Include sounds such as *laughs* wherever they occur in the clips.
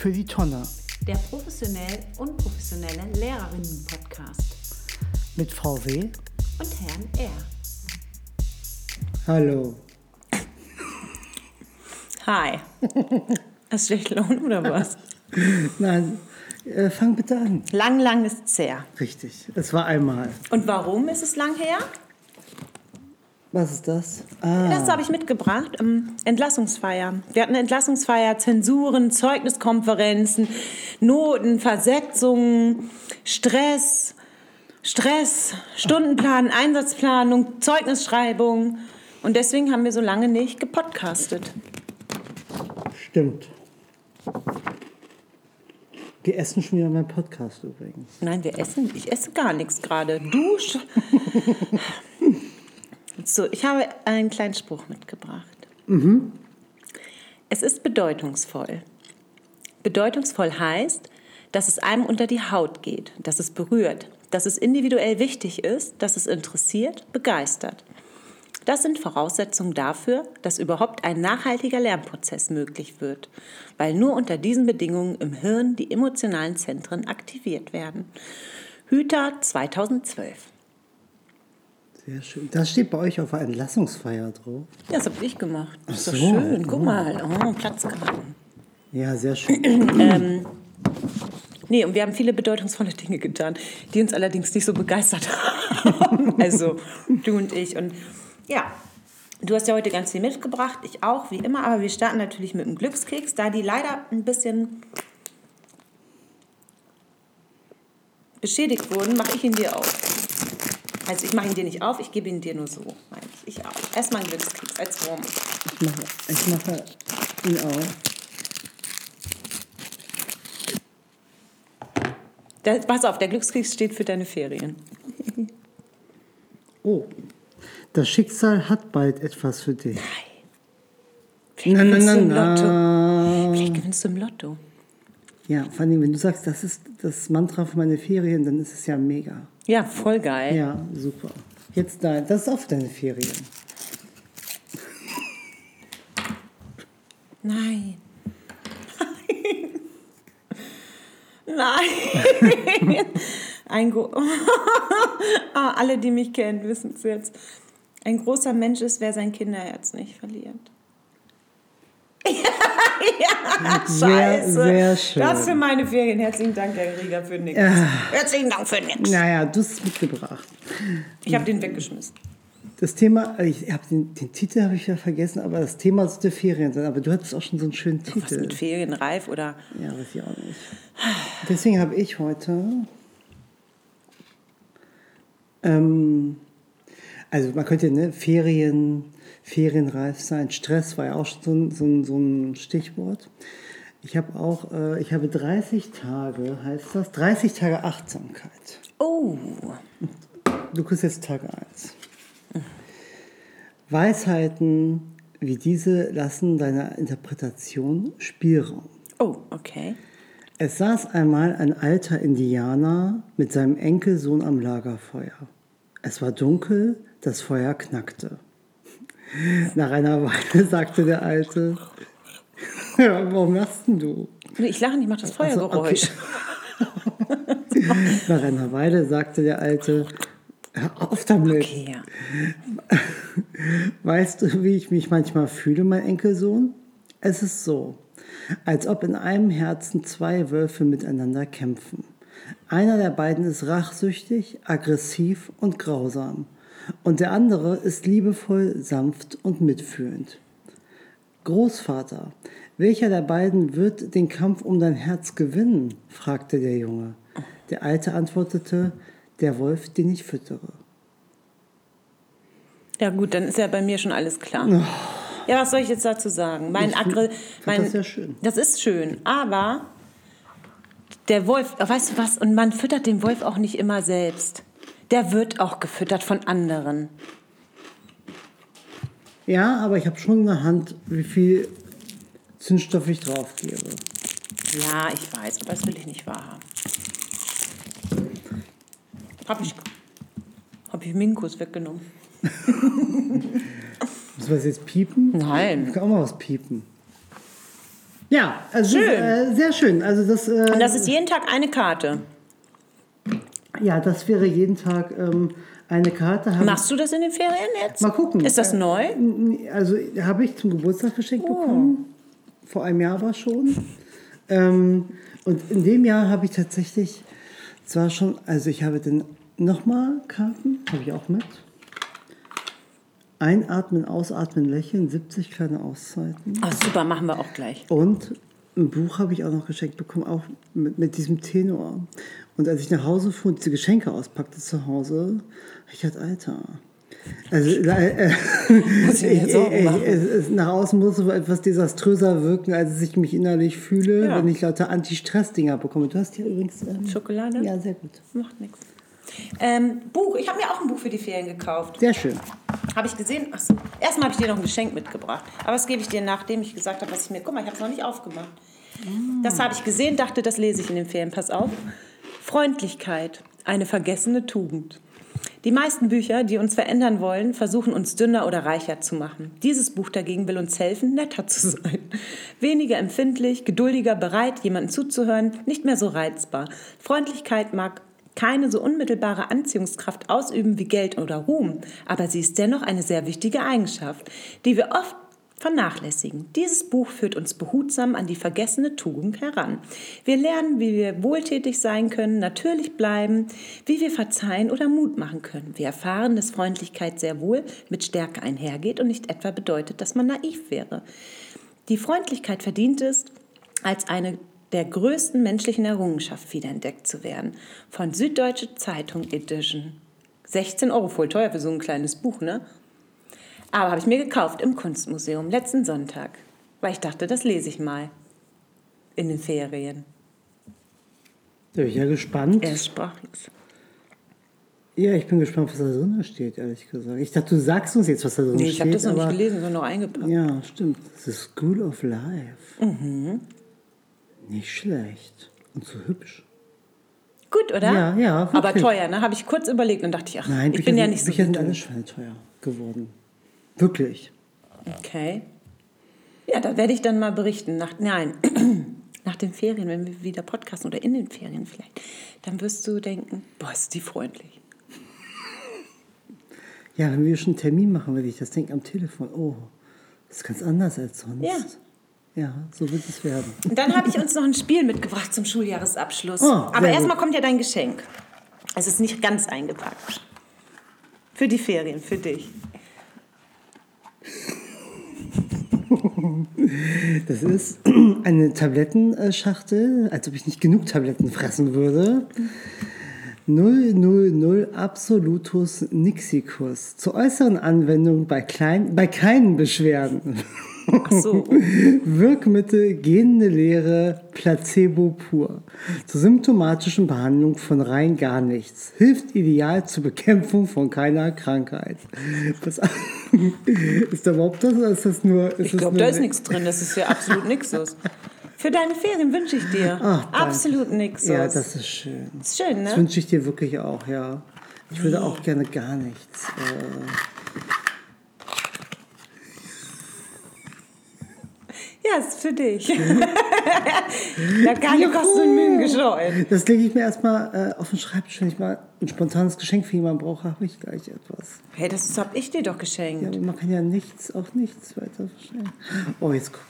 für die Tonne. Der professionell unprofessionelle Lehrerinnen-Podcast. Mit VW und Herrn R. Hallo. Hi. Hast du schlecht Laune oder was? *laughs* Nein, äh, fang bitte an. Lang, lang ist es her. Richtig, es war einmal. Und warum ist es lang her? Was ist das? Ah, Das habe ich mitgebracht. Ähm, Entlassungsfeier. Wir hatten eine Entlassungsfeier, Zensuren, Zeugniskonferenzen, Noten, Versetzungen, Stress, Stress, Stundenplan, Einsatzplanung, Zeugnisschreibung. Und deswegen haben wir so lange nicht gepodcastet. stimmt. Wir essen schon wieder meinen Podcast übrigens. Nein, wir essen. Ich esse gar nichts gerade. Du. *laughs* so, ich habe einen kleinen Spruch mitgebracht. Es ist bedeutungsvoll. Bedeutungsvoll heißt, dass es einem unter die Haut geht, dass es berührt, dass es individuell wichtig ist, dass es interessiert, begeistert. Das sind Voraussetzungen dafür, dass überhaupt ein nachhaltiger Lernprozess möglich wird, weil nur unter diesen Bedingungen im Hirn die emotionalen Zentren aktiviert werden. Hüter 2012. Sehr schön. Das steht bei euch auf der Entlassungsfeier drauf. Ja, das habe ich gemacht. Das ist doch so. schön. Guck mal. Oh, Platzkarten. Ja, sehr schön. *clears throat* Nee, und wir haben viele bedeutungsvolle Dinge getan, die uns allerdings nicht so begeistert haben. *laughs* Also du und ich. Und ja, du hast ja heute ganz viel mitgebracht, ich auch, wie immer. Aber wir starten natürlich mit einem Glückskeks, da die leider ein bisschen beschädigt wurden, mache ich ihn dir auf. Also ich mache ihn dir nicht auf, ich gebe ihn dir nur so, meine ich. Ich auch. Erstmal ein Glückskeks als Wurm. Ich mache, ich mache ihn auf. Da, pass auf, der Glückskeks steht für deine Ferien. Oh, das Schicksal hat bald etwas für dich. Vielleicht Na, gewinnst na, du im Lotto. na. Vielleicht gewinnst du im Lotto. Ja, vor allem, wenn du sagst, das ist das Mantra für meine Ferien, dann ist es ja mega. Ja, voll geil. Ja, super. Jetzt dein, das ist für deine Ferien. Nein. Nein. *laughs* Ein Gro *laughs* ah, alle, die mich kennen, wissen es jetzt. Ein großer Mensch ist, wer sein Kinderherz nicht verliert. Ja, Sehr, scheiße. sehr schön. Das für meine Ferien. Herzlichen Dank, Herr Rieger, für nix. Herzlichen Dank für nix. Naja, du hast es mitgebracht. Ich habe den weggeschmissen. Das Thema, ich habe den, den Titel habe ich ja vergessen, aber das Thema sollte Ferien sein. Aber du hattest auch schon so einen schönen Was Titel. mit Ferien reif oder Ja, weiß ich auch nicht. Deswegen habe ich heute. Ähm, also man könnte ne, Ferien, ferienreif sein. Stress war ja auch schon so ein, so ein, so ein Stichwort. Ich habe auch, äh, ich habe 30 Tage, heißt das, 30 Tage Achtsamkeit. Oh, Du kriegst jetzt Tag 1. Weisheiten wie diese lassen deiner Interpretation Spielraum. oh, okay. Es saß einmal ein alter Indianer mit seinem Enkelsohn am Lagerfeuer. Es war dunkel, das Feuer knackte. Nach einer Weile *laughs* sagte der Alte, warum lachst denn du? Ich lache nicht, ich mache das Ach so, Feuergeräusch. *laughs* Nach einer Weile sagte der Alte, hör auf damit. Okay, ja. Weißt du, wie ich mich manchmal fühle, mein Enkelsohn? Es ist so, als ob in einem Herzen zwei Wölfe miteinander kämpfen. Einer der beiden ist rachsüchtig, aggressiv und grausam. Und der andere ist liebevoll, sanft und mitfühlend. Großvater, welcher der beiden wird den Kampf um dein Herz gewinnen? fragte der Junge. Der Alte antwortete, der Wolf, den ich füttere. Ja gut, dann ist ja bei mir schon alles klar. Ja, was soll ich jetzt dazu sagen? Mein fand mein, das sehr schön. Das ist schön, aber der Wolf, weißt du was? Und man füttert den Wolf auch nicht immer selbst. Der wird auch gefüttert von anderen. Ja, aber ich habe schon in der Hand, wie viel Zündstoff ich drauf gebe. Ja, ich weiß, aber das will ich nicht wahrhaben. Hab ich, hab ich Minkus weggenommen. *laughs* Muss was jetzt piepen? Nein. Ich kann auch mal was piepen. Ja, also Schön. Äh, sehr schön. Also das, äh, Und das ist jeden Tag eine Karte. Ja, das wäre jeden Tag ähm, eine Karte. Hab Machst du das in den Ferien jetzt? Mal gucken. Ist das neu? Also habe ich zum Geburtstag geschenkt Oh. bekommen. Vor einem Jahr war schon. Ähm, und in dem Jahr habe ich tatsächlich zwar schon, also ich habe dann nochmal Karten, habe ich auch mit. Einatmen, ausatmen, lächeln, 70 kleine Auszeiten. Oh, super, machen wir auch gleich. Und ein Buch habe ich auch noch geschenkt bekommen, auch mit, mit diesem Tenor. Und als ich nach Hause fuhr und diese Geschenke auspackte zu Hause, ich gedacht, Alter. Also äh, *laughs* ich Sorgen äh, machen. es, es, nach außen muss es etwas desaströser wirken, als ich mich innerlich fühle, Ja. wenn ich lauter Anti-Stress-Dinger bekomme. Du hast hier übrigens ähm, Schokolade? Ja, sehr gut. Macht nichts. Ähm, Buch. Ich habe mir auch ein Buch für die Ferien gekauft. Sehr schön. Habe ich gesehen? Achso. Erstmal habe ich dir noch ein Geschenk mitgebracht. Aber das gebe ich dir, nachdem ich gesagt habe, was ich mir. Guck mal, ich habe es noch nicht aufgemacht. Das habe ich gesehen, dachte, das lese ich in den Ferien. Pass auf. Freundlichkeit, eine vergessene Tugend. Die meisten Bücher, die uns verändern wollen, versuchen uns dünner oder reicher zu machen. Dieses Buch dagegen will uns helfen, netter zu sein. Weniger empfindlich, geduldiger, bereit, jemandem zuzuhören, nicht mehr so reizbar. Freundlichkeit mag keine so unmittelbare Anziehungskraft ausüben wie Geld oder Ruhm, aber sie ist dennoch eine sehr wichtige Eigenschaft, die wir oft vernachlässigen. Dieses Buch führt uns behutsam an die vergessene Tugend heran. Wir lernen, wie wir wohltätig sein können, natürlich bleiben, wie wir verzeihen oder Mut machen können. Wir erfahren, dass Freundlichkeit sehr wohl mit Stärke einhergeht und nicht etwa bedeutet, dass man naiv wäre. Die Freundlichkeit verdient es, als eine der größten menschlichen Errungenschaften wiederentdeckt zu werden. Von Süddeutsche Zeitung Edition. 16 Euro, voll teuer für so ein kleines Buch, ne? Aber habe ich mir gekauft im Kunstmuseum letzten Sonntag, weil ich dachte, das lese ich mal in den Ferien. Da bin ich ja gespannt. Er ist sprachlos. Ja, ich bin gespannt, was da drin steht, ehrlich gesagt. Ich dachte, du sagst uns jetzt, was da drin Nee, steht. ich habe das noch nicht aber- gelesen, sondern noch eingepackt. Ja, stimmt. The School of Life. Mhm. Nicht schlecht. Und so hübsch. Gut, oder? Ja, ja, Aber wirklich. teuer, ne? Habe ich kurz überlegt und dachte ich, ach, Nein, ich Bücher bin ja sind, nicht so Bücher sind alle schweineteuer geworden. Wirklich. Okay. Ja, da werde ich dann mal berichten. Nach, nein, *clears throat* nach den Ferien, wenn wir wieder podcasten oder in den Ferien vielleicht, dann wirst du denken, boah, ist die freundlich. Ja, wenn wir schon einen Termin machen, würde ich das denken am Telefon. Oh, das ist ganz anders als sonst. Ja. Ja, so wird es werden. Und dann habe ich uns noch ein Spiel mitgebracht zum Schuljahresabschluss. Oh, Aber erstmal kommt ja dein Geschenk. Es ist nicht ganz eingepackt. Für die Ferien, für dich. *laughs* Das ist eine Tablettenschachtel, als ob ich nicht genug Tabletten fressen würde. 000 Absolutus Nixicus. Zur äußeren Anwendung bei, klein, bei keinen Beschwerden. *laughs* Ach so. Wirkmittel, gehende Lehre, Placebo pur. Zur symptomatischen Behandlung von rein gar nichts. Hilft ideal zur Bekämpfung von keiner Krankheit. Was, *laughs* ist da überhaupt das oder ist das nur. Ist Ich das glaube, da ist nichts drin. Das ist ja absolut Nixus. Für deine Ferien wünsche ich dir Ach, absolut Nixus. Ja, das ist schön. ist schön, Das ne? wünsche ich dir wirklich auch, ja. Ich würde auch gerne gar nichts. Äh, Ja, ist für dich. ja, keine Kosten und Mühen gescheut. das lege ich mir erstmal äh, auf den Schreibtisch. Wenn ich mal ein spontanes Geschenk für jemanden brauche, habe ich gleich etwas. Hey, das habe ich dir doch Ja, geschenkt. aber man kann ja nichts, auch nichts weiter verschenken. Oh, jetzt guckt,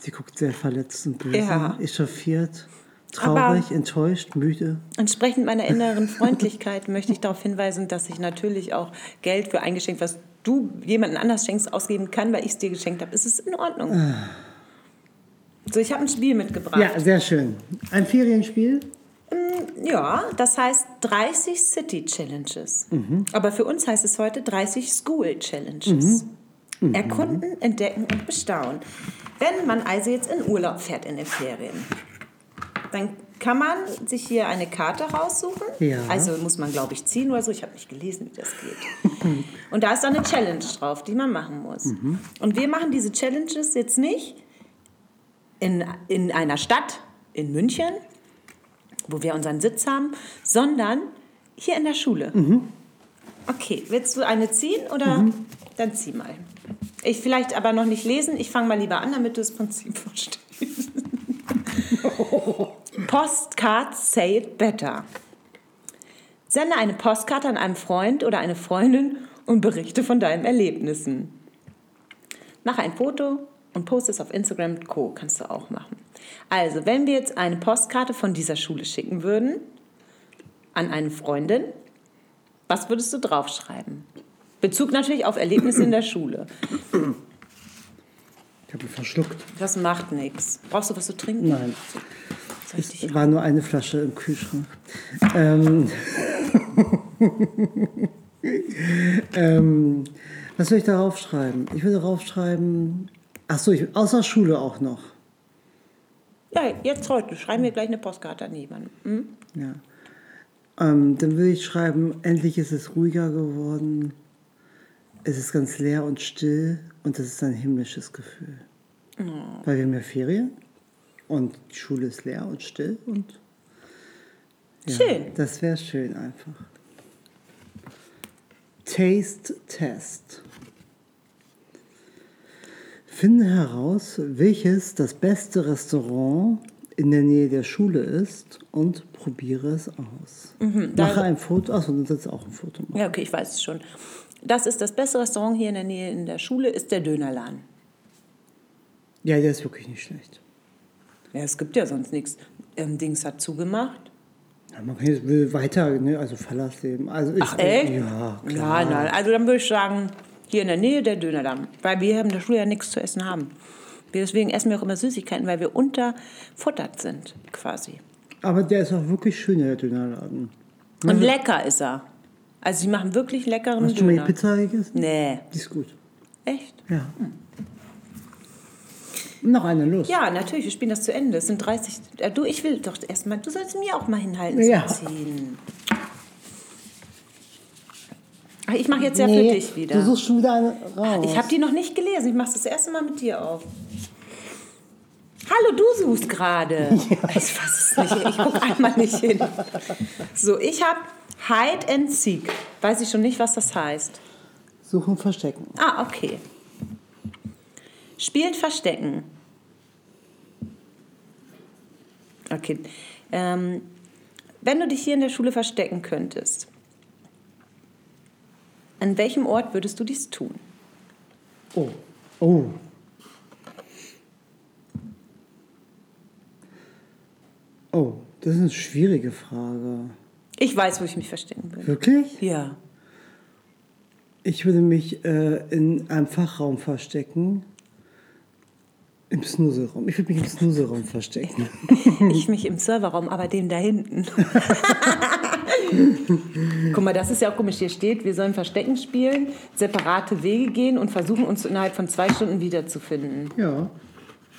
sie guckt sehr verletzt und böse, Ja. echauffiert, traurig, Aber- enttäuscht, müde. Entsprechend meiner inneren Freundlichkeit *laughs* möchte ich darauf hinweisen, dass ich natürlich auch Geld für ein Geschenk, was du jemandem anders schenkst, ausgeben kann, weil ich es dir geschenkt habe. Es ist in Ordnung. So, ich habe ein Spiel mitgebracht. Ja, sehr schön. Ein Ferienspiel? Ja, das heißt 30 City Challenges. Aber für uns heißt es heute 30 School Challenges. Erkunden, entdecken und bestaunen. Wenn man also jetzt in Urlaub fährt in den Ferien, dann kann man sich hier eine Karte raussuchen. Ja. Also muss man, glaube ich, ziehen oder so. Ich habe nicht gelesen, wie das geht. und da ist dann eine Challenge drauf, die man machen muss. Und wir machen diese Challenges jetzt nicht in, in einer Stadt, in München, wo wir unseren Sitz haben, sondern hier in der Schule. Okay, willst du eine ziehen oder dann zieh mal. Ich vielleicht aber noch nicht lesen. Ich fange mal lieber an, damit du das Prinzip verstehst. *laughs* Postcards say it better. Sende eine Postkarte an einen Freund oder eine Freundin und berichte von deinen Erlebnissen. Mach ein Foto und poste es auf Instagram und Co. Kannst du auch machen. Also, wenn wir jetzt eine Postkarte von dieser Schule schicken würden an eine Freundin, was würdest du draufschreiben? Bezug natürlich auf Erlebnisse in der Schule. Ich habe ihn verschluckt. Das macht nichts. Brauchst du was zu trinken? Nein. Es war nur eine Flasche im Kühlschrank. Ähm, *laughs* ähm, was soll ich darauf schreiben? Ich würde darauf schreiben. Ach so, ich, außer Schule auch noch. Ja, jetzt heute. Schreiben wir gleich eine Postkarte an jemanden. Hm? Ja. Ähm, dann würde ich schreiben, endlich ist es ruhiger geworden. Es ist ganz leer und still und das ist ein himmlisches Gefühl. Weil wir haben ja Ferien und die Schule ist leer und still und ja, Schön. Das wäre schön einfach. Taste Test. Finde heraus, welches das beste Restaurant in der Nähe der Schule ist und probiere es aus. Mhm, Mache ein Foto. Achso, du sollst auch ein Foto machen. Ja, okay, ich weiß es schon. Das ist das beste Restaurant hier in der Nähe in der Schule, ist der Dönerladen. Ja, der ist wirklich nicht schlecht. Ja, es gibt ja sonst nichts. Ähm, Dings hat zugemacht. Ja, man kann jetzt will weiter, ne? also Verlass leben. Also ich, Ach, echt? Ja, klar. Ja, nein. Also dann würde ich sagen, hier in der Nähe der Dönerladen. Weil wir in der Schule ja nichts zu essen haben. Deswegen essen wir auch immer Süßigkeiten, weil wir unterfuttert sind, quasi. Aber der ist auch wirklich schön, der Dönerladen. Und lecker ist er. Also sie machen wirklich leckeren Hast du schon mal die Döner. Pizza gegessen? Nee, Die ist gut. echt? Ja. Noch eine los. Ja, natürlich, wir spielen das zu Ende. Es sind 30. Ja, du, ich will doch erstmal, du sollst mir auch mal hinhalten. Ja. Ziehen. Ich mache jetzt ja Nee, für dich wieder. Du suchst schon wieder eine raus. Ich habe die noch nicht gelesen. Ich mache das erste Mal mit dir auf. Hallo, du suchst gerade. *laughs* Ich weiß es nicht. Ich gucke einmal nicht hin. So, ich habe Hide and Seek. Weiß ich schon nicht, was das heißt. Suchen, verstecken. Ah, okay. Spielt Verstecken. Okay. Ähm, wenn du dich hier in der Schule verstecken könntest, an welchem Ort würdest du dies tun? Oh. Oh. Oh, das ist eine schwierige Frage. Ich weiß, wo ich mich verstecken würde. Wirklich? Ja. Ich würde mich äh, in einem Fachraum verstecken. Im Snuselraum. Ich würde mich im Snuselraum verstecken. *laughs* Ich mich im Serverraum, aber den da hinten. *laughs* *laughs* Guck mal, das ist ja auch komisch. Hier steht, wir sollen Verstecken spielen, separate Wege gehen und versuchen, uns innerhalb von zwei Stunden wiederzufinden. Ja.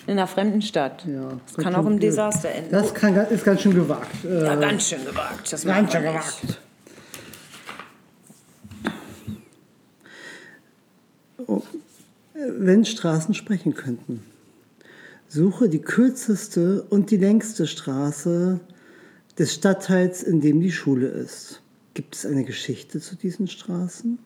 In einer fremden Stadt. ja. Das kann auch im Desaster enden. Das kann, ist ganz schön gewagt. Äh, ja, ganz schön gewagt. Das ganz schön gewagt. Oh. Wenn Straßen sprechen könnten. Suche die kürzeste und die längste Straße des Stadtteils, in dem die Schule ist. Gibt es eine Geschichte zu diesen Straßen?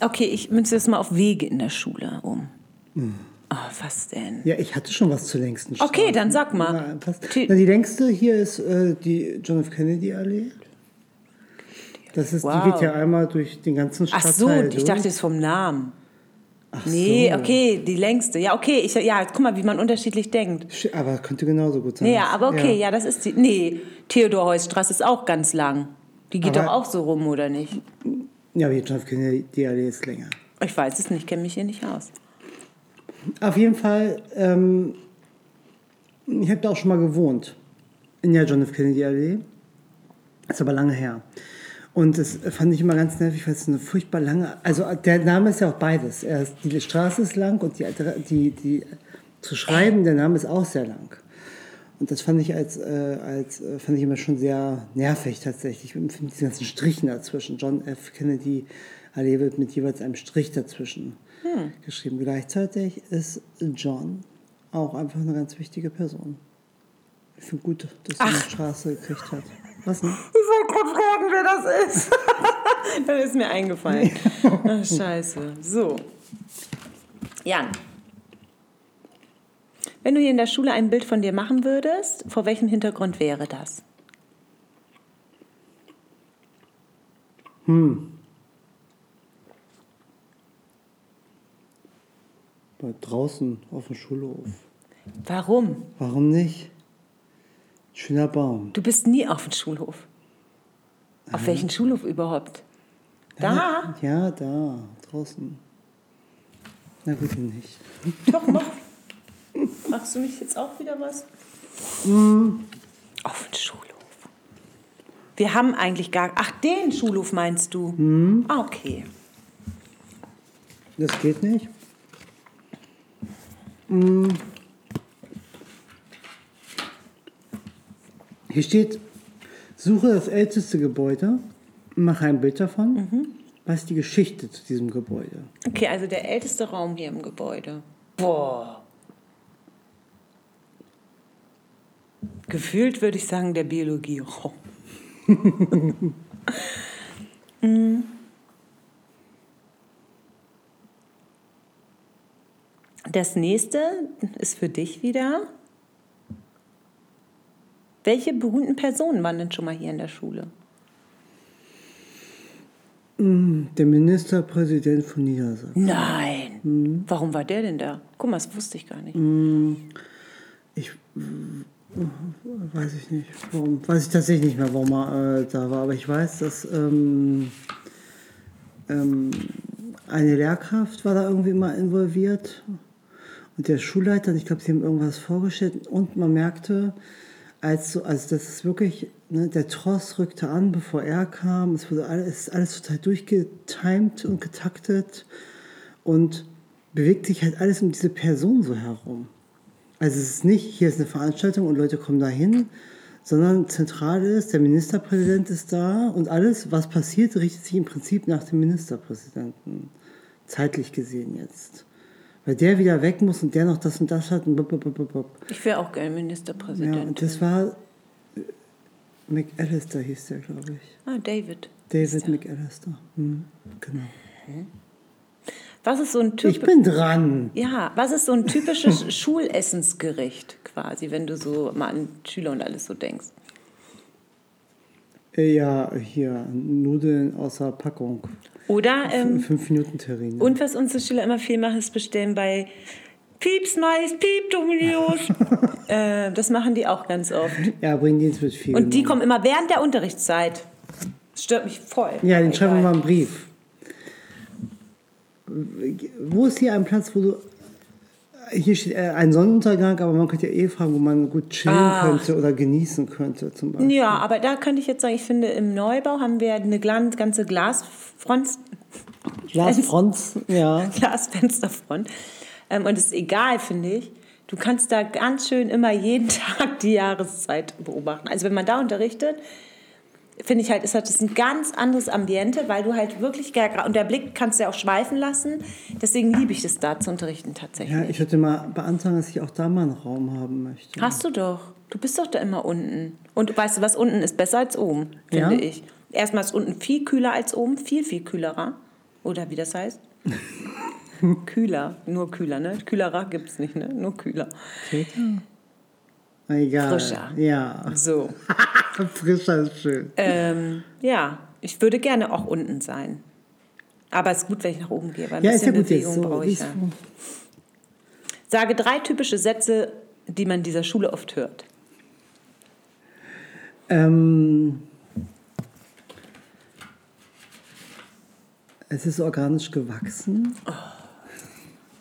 Okay, ich münze das mal auf Wege in der Schule um. Oh, was denn? Ja, ich hatte schon was zur längsten Straße. Okay, dann sag mal. Na, Na, die längste hier ist äh, die John F. Kennedy Allee. Das ist, Wow. die geht ja einmal durch den ganzen Ach Stadtteil. so, ich dachte, es vom Namen. Ach Nee, so. okay, die längste. Ja, okay, ich, ja, guck mal, wie man unterschiedlich denkt. Aber könnte genauso gut sein. Nee, ja, aber okay, ja. das ist die. Nee, Theodor-Heuss-Straße ist auch ganz lang. Die geht Aber- doch auch so rum, oder nicht? Ja, aber die John F. Kennedy Allee ist länger. Ich weiß es nicht, kenne mich hier nicht aus. Auf jeden Fall, ähm, ich habe da auch schon mal gewohnt. In der John F. Kennedy Allee. Ist aber lange her. Und das fand ich immer ganz nervig, weil es eine furchtbar lange. Also der Name ist ja auch beides. Er ist, die Straße ist lang und die, die, die zu schreiben, der Name ist auch sehr lang. Und das fand ich als, äh, als äh, fand ich immer schon sehr nervig tatsächlich. Ich finde diese ganzen Strichen dazwischen. John F. Kennedy Allee wird mit jeweils einem Strich dazwischen geschrieben. Gleichzeitig ist John auch einfach eine ganz wichtige Person. Ich finde gut, dass er eine Straße gekriegt hat. Was denn? Ich wollte gerade fragen, wer das ist. *laughs* Dann ist mir eingefallen. Ach, scheiße. So. Jan, Wenn du hier in der Schule ein Bild von dir machen würdest, vor welchem Hintergrund wäre das? Bei draußen auf dem Schulhof. Warum? Warum nicht? Schöner Baum. Du bist nie auf dem Schulhof. Auf welchen Schulhof überhaupt? Da? Ja, da, draußen. Na gut, nicht. *laughs* Doch, mach. Machst du mich jetzt auch wieder was? Auf den Schulhof. Wir haben eigentlich gar. Ach, den Schulhof meinst du? Ah, okay. Das geht nicht. Mm. Hier steht, suche das älteste Gebäude, mache ein Bild davon. Was ist die Geschichte zu diesem Gebäude? Okay, also der älteste Raum hier im Gebäude. Boah. Gefühlt würde ich sagen, der Biologieraum. *laughs* Mm. Das nächste ist für dich wieder. Welche berühmten Personen waren denn schon mal hier in der Schule? Der Ministerpräsident von Niedersachsen. Nein. Warum war der denn da? Guck mal, das wusste ich gar nicht. Ich äh, weiß ich nicht, warum, weiß ich tatsächlich nicht mehr, warum er äh, da war, aber ich weiß, dass ähm, ähm, eine Lehrkraft war da irgendwie immer involviert und der Schulleiter, ich glaube, sie haben irgendwas vorgestellt und man merkte, als so, also das ist wirklich, ne, der Tross rückte an, bevor er kam, es wurde alles, alles total durchgetimt und getaktet und bewegt sich halt alles um diese Person so herum. Also es ist nicht, hier ist eine Veranstaltung und Leute kommen da hin, sondern zentral ist, der Ministerpräsident ist da und alles, was passiert, richtet sich im Prinzip nach dem Ministerpräsidenten. Zeitlich gesehen jetzt. Weil der wieder weg muss und der noch das und das hat und blub, blub, blub. Ich wäre auch gerne Ja, Ministerpräsidentin. und das war äh, McAllister hieß der, glaube ich. ah, David. David McAllister. Hm, genau. Was ist so ein Ich Typ bin dran. ja, was ist so ein typisches *laughs* Schulessensgericht quasi, wenn du so mal an Schüler und alles so denkst? Äh, Ja, hier, Nudeln außer Packung. Oder ähm, Fünf Minuten Terrine. und was unsere Schüler immer viel machen, ist bestellen bei Pieps Mais, Piep Dominios. *laughs* äh, das machen die auch ganz oft. Ja, bringen die ins mit viel. Und die kommen immer während der Unterrichtszeit. Das stört mich voll. Ja, den schreiben wir mal einen Brief. Wo ist hier ein Platz, wo du. Hier steht äh, ein Sonnenuntergang, aber man könnte ja eh fragen, wo man gut chillen Ah. könnte oder genießen könnte, zum Beispiel. Ja, aber da könnte ich jetzt sagen, ich finde, im Neubau haben wir eine ganze Glasfront, Glasfront, ja. Glasfensterfront. *laughs* Ähm, und es ist egal, finde ich. Du kannst da ganz schön immer jeden *laughs* Tag die Jahreszeit beobachten. Also wenn man da unterrichtet, finde ich halt, ist das ein ganz anderes Ambiente, weil du halt wirklich, und der Blick kannst du ja auch schweifen lassen. Deswegen liebe ich das da zu unterrichten tatsächlich. Ja, ich würde mal beantragen, dass ich auch da mal einen Raum haben möchte. Hast du doch. Du bist doch da immer unten. Und weißt du was, unten ist besser als oben, finde Ja? ich. Erstmal ist unten viel kühler als oben, viel, viel kühlerer. Oder wie das heißt? *laughs* kühler, nur kühler, ne? Kühlerer gibt es nicht, ne? Nur kühler. Egal. Frischer. Ja. So. *laughs* Frischer ist schön. Ähm, ja, ich würde gerne auch unten sein. Aber es ist gut, wenn ich nach oben gehe, weil ein Ja, ist ja bisschen gut jetzt Bewegung so. brauche ich ja. Sage drei typische Sätze, die man in dieser Schule oft hört. Ähm, es ist organisch gewachsen.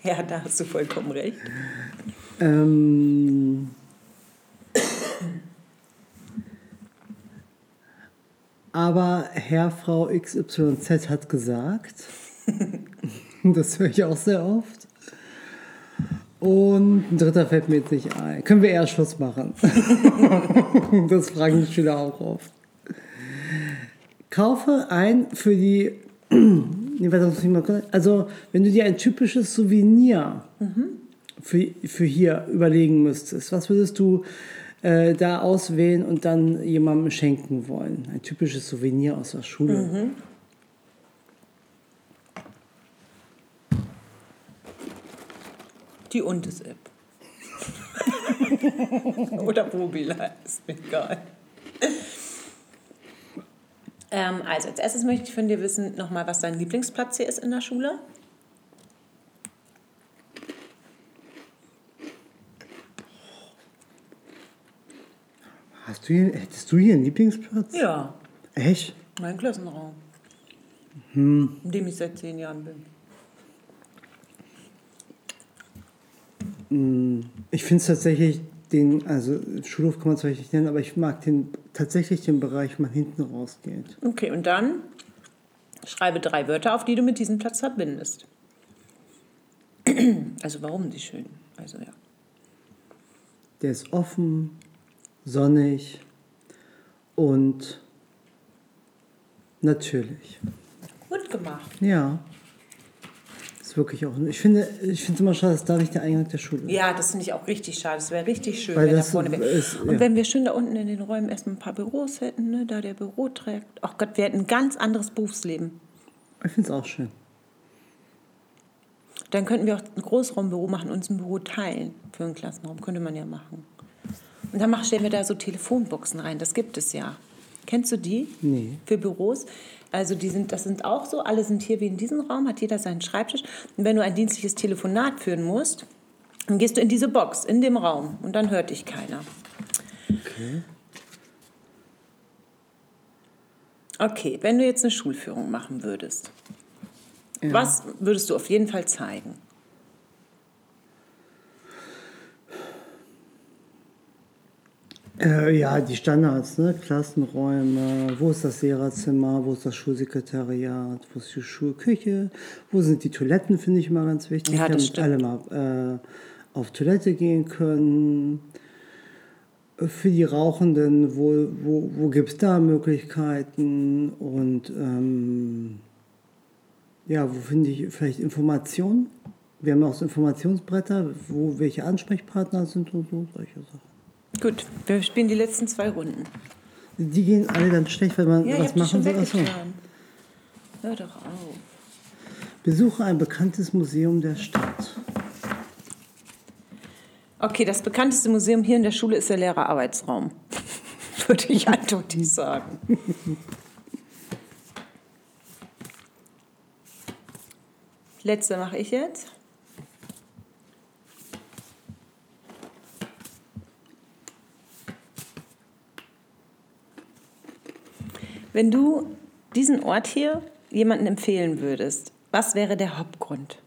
Ja, da hast du vollkommen recht. Ähm, aber Herr, Frau XYZ hat gesagt, *laughs* das höre ich auch sehr oft. Und ein dritter fällt mir jetzt nicht ein. Können wir eher Schluss machen? *laughs* das fragen die Schüler auch oft. Kaufe ein für die. Nee, warte, muss ich mal Also, wenn du dir ein typisches Souvenir für, für hier überlegen müsstest, was würdest du äh, da auswählen und dann jemandem schenken wollen? Ein typisches Souvenir aus der Schule. Die Untes-App. *laughs* Oder Mobile, ist mir egal. Ähm, also als erstes möchte ich von dir wissen, nochmal, was dein Lieblingsplatz hier ist in der Schule. Hast du hier, hättest du hier einen Lieblingsplatz? Ja, Echt? mein Klassenraum. In dem ich seit zehn Jahren bin. Ich finde es tatsächlich den, also Schulhof kann man zwar nicht nennen, aber ich mag den, tatsächlich den Bereich, wo man hinten rausgeht. Okay, und dann schreibe drei Wörter auf, die du mit diesem Platz verbindest. *clears throat* Also warum die schön? Also ja. Der ist offen, sonnig und natürlich. Gut gemacht. Ja. Ist wirklich auch. Ich finde ich finde es immer schade, dass da nicht der Eingang der Schule ist. Ja, das finde ich auch richtig schade. Es wäre richtig schön, Weil wenn da das vorne wäre. Und ja. wenn wir schön da unten in den Räumen erstmal ein paar Büros hätten, ne, da der Büro trägt. Ach Gott, wir hätten ein ganz anderes Berufsleben. Ich finde es auch schön. Dann könnten wir auch ein Großraumbüro machen und uns ein Büro teilen für einen Klassenraum. Könnte man ja machen. Und dann stellen wir da so Telefonboxen rein. Das gibt es ja. Kennst du die? Nee. Für Büros. Also die sind, das sind auch so, alle sind hier wie in diesem Raum, hat jeder seinen Schreibtisch. Und wenn du ein dienstliches Telefonat führen musst, dann gehst du in diese Box, in dem Raum. Und dann hört dich keiner. Okay. Okay, wenn du jetzt eine Schulführung machen würdest, Ja. was würdest du auf jeden Fall zeigen? Äh, ja, die Standards, ne? Klassenräume, wo ist das Lehrerzimmer, wo ist das Schulsekretariat, wo ist die Schulküche, wo sind die Toiletten, finde ich immer ganz wichtig, Ja, damit alle mal äh, auf Toilette gehen können. Für die Rauchenden, wo, wo, wo gibt es da Möglichkeiten und ähm, ja, wo finde ich vielleicht Informationen? Wir haben auch so Informationsbretter, wo welche Ansprechpartner sind und so, solche Sachen. Gut, wir spielen die letzten zwei Runden. Die gehen alle dann schlecht, weil man Ja, was machen soll. Achso. Hör doch auf. Besuche ein bekanntes Museum der Stadt. Okay, das bekannteste Museum hier in der Schule ist der Lehrerarbeitsraum. *laughs* Würde ich eindeutig sagen. Letzte mache ich jetzt. Wenn du diesen Ort hier jemandem empfehlen würdest, was wäre der Hauptgrund?